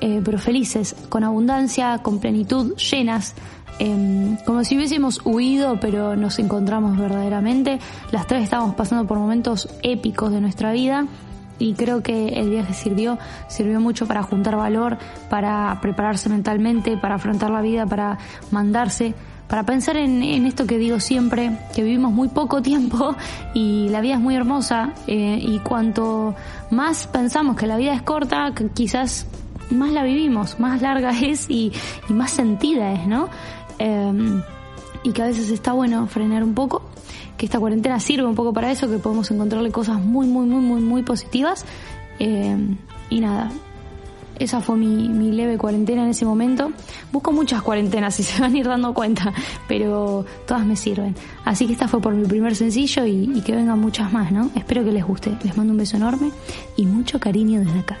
eh, pero felices, con abundancia, con plenitud, llenas. Eh, como si hubiésemos huido, pero nos encontramos verdaderamente. Las tres estábamos pasando por momentos épicos de nuestra vida y creo que el viaje sirvió, sirvió mucho para juntar valor, para prepararse mentalmente, para afrontar la vida, para mandarse, para pensar en, en esto que digo siempre, que vivimos muy poco tiempo y la vida es muy hermosa eh, y cuanto más pensamos que la vida es corta, quizás más la vivimos, más larga es y, y más sentida es, ¿no? Eh, y que a veces está bueno frenar un poco que esta cuarentena sirve un poco para eso, que podemos encontrarle cosas muy, muy, muy, muy, muy positivas. Eh, y nada, esa fue mi, mi, leve cuarentena en ese momento. Busco muchas cuarentenas, si se van a ir dando cuenta, pero todas me sirven. Así que esta fue por mi primer sencillo y, y que vengan muchas más, ¿no? Espero que les guste. Les mando un beso enorme y mucho cariño desde acá.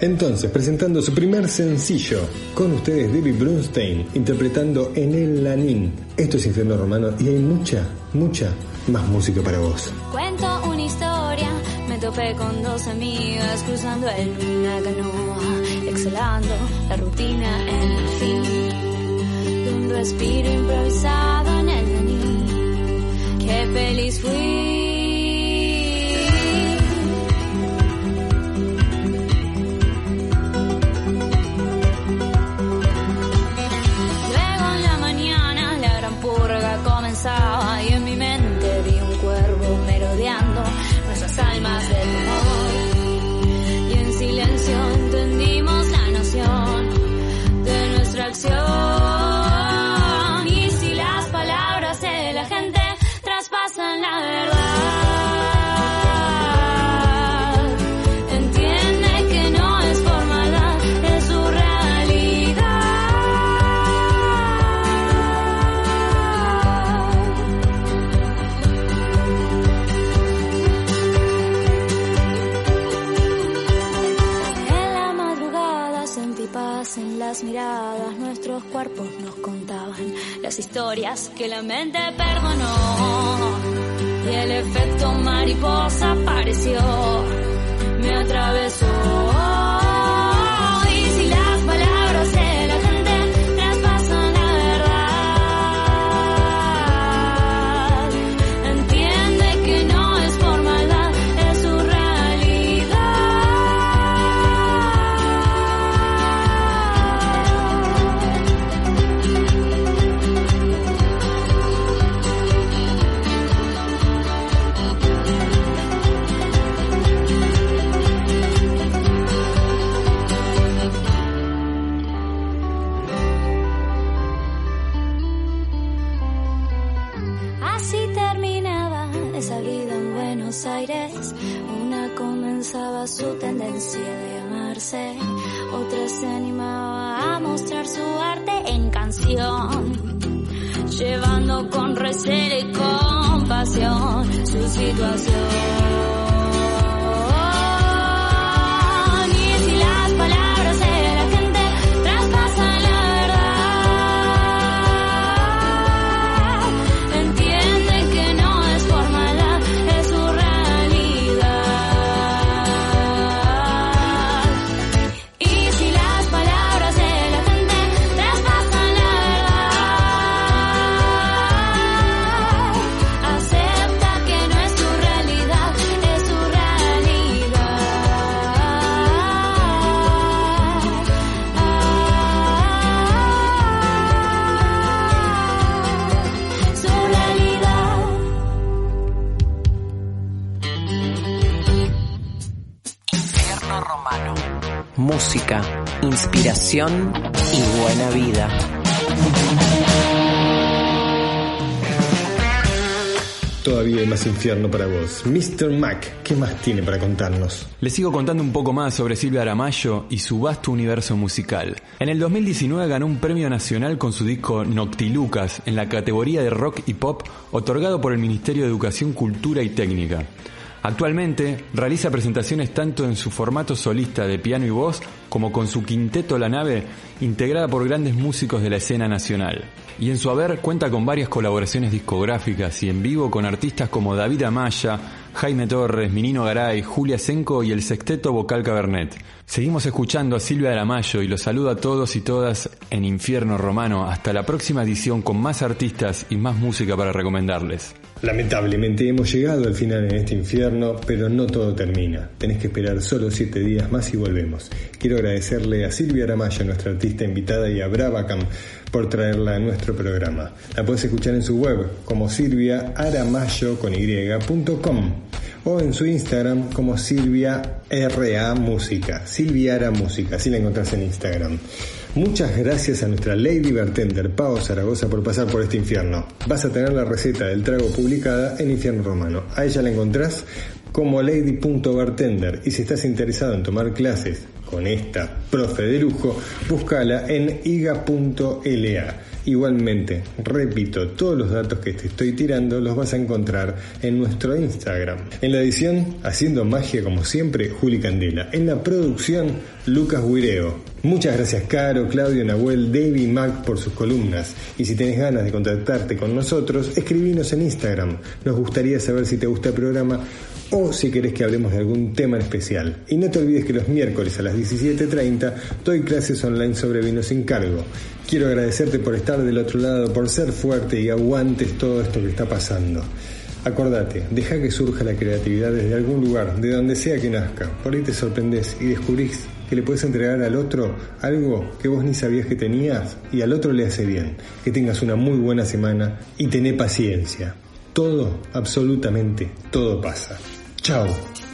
Entonces, presentando su primer sencillo, con ustedes David Brunstein, interpretando En el Lanín. Esto es Infierno Romano y hay mucha, mucha más música para vos. Cuento una historia, me topé con dos amigas cruzando en una canoa, exhalando la rutina en el fin un respiro improvisado en el Lanín. Qué feliz fui. Las historias que la mente perdonó. Y el efecto mariposa apareció, me atravesó. Y buena vida. Todavía hay más infierno para vos. Mr. Mac, ¿qué más tiene para contarnos? Les sigo contando un poco más sobre Silvia Aramayo y su vasto universo musical. En el 2019 ganó un premio nacional con su disco Noctilucas en la categoría de rock y pop otorgado por el Ministerio de Educación, Cultura y Técnica. Actualmente realiza presentaciones tanto en su formato solista de piano y voz como con su quinteto La Nave, integrada por grandes músicos de la escena nacional. Y en su haber cuenta con varias colaboraciones discográficas y en vivo con artistas como David Amaya, Jaime Torres, Minino Garay, Julia Senco y el sexteto vocal Cabernet. Seguimos escuchando a Silvia Aramayo y los saludo a todos y todas en Infierno Romano. Hasta la próxima edición con más artistas y más música para recomendarles. Lamentablemente hemos llegado al final en este infierno, pero no todo termina. Tenés que esperar solo siete días más y volvemos. Quiero agradecerle a Silvia Aramayo, nuestra artista invitada, y a Bravacam por traerla a nuestro programa. La puedes escuchar en su web como silviaaramayo con y.com o en su Instagram como Silvia RA Música, Silvia así la encontrás en Instagram. Muchas gracias a nuestra Lady Bartender Pau Zaragoza por pasar por este infierno. Vas a tener la receta del trago publicada en Infierno Romano. A ella la encontrás como lady.bartender y si estás interesado en tomar clases con esta profe de lujo, búscala en iga.la. Igualmente, repito, todos los datos que te estoy tirando los vas a encontrar en nuestro Instagram. En la edición, haciendo magia como siempre, Juli Candela. En la producción, Lucas Guireo. Muchas gracias Caro, Claudio, Nahuel, y Mac por sus columnas. Y si tenés ganas de contactarte con nosotros, escribinos en Instagram. Nos gustaría saber si te gusta el programa o si querés que hablemos de algún tema en especial. Y no te olvides que los miércoles a las 17.30 doy clases online sobre vino sin cargo. Quiero agradecerte por estar del otro lado, por ser fuerte y aguantes todo esto que está pasando. Acordate, deja que surja la creatividad desde algún lugar, de donde sea que nazca. Por ahí te sorprendes y descubrís que le puedes entregar al otro algo que vos ni sabías que tenías y al otro le hace bien. Que tengas una muy buena semana y tené paciencia. Todo, absolutamente, todo pasa. Chao.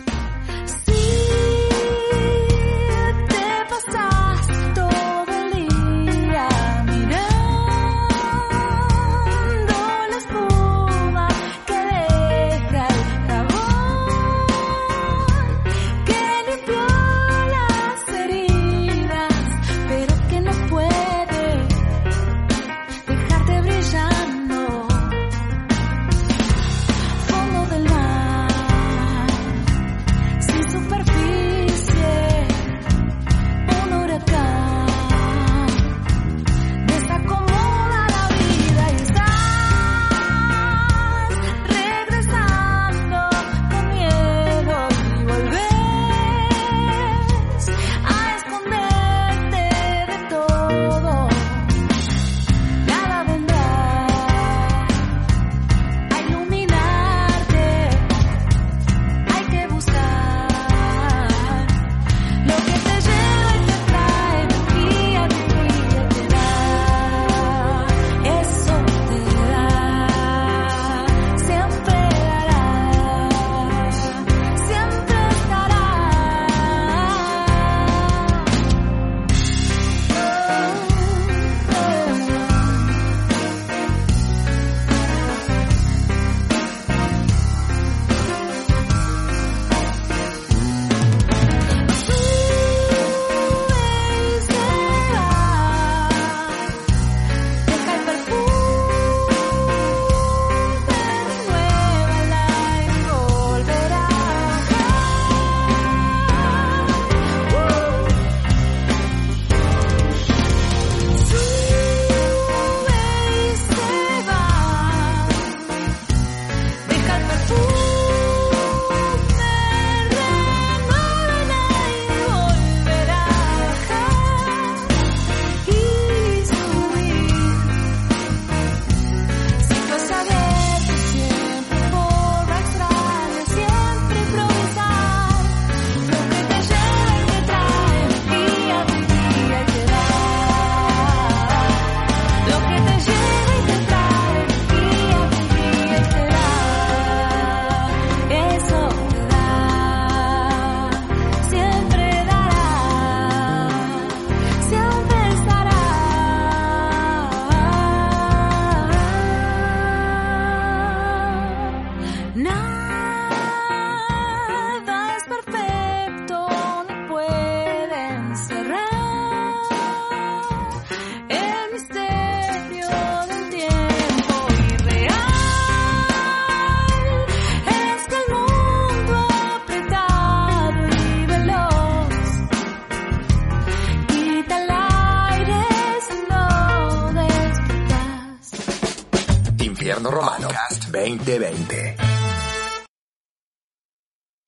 2020.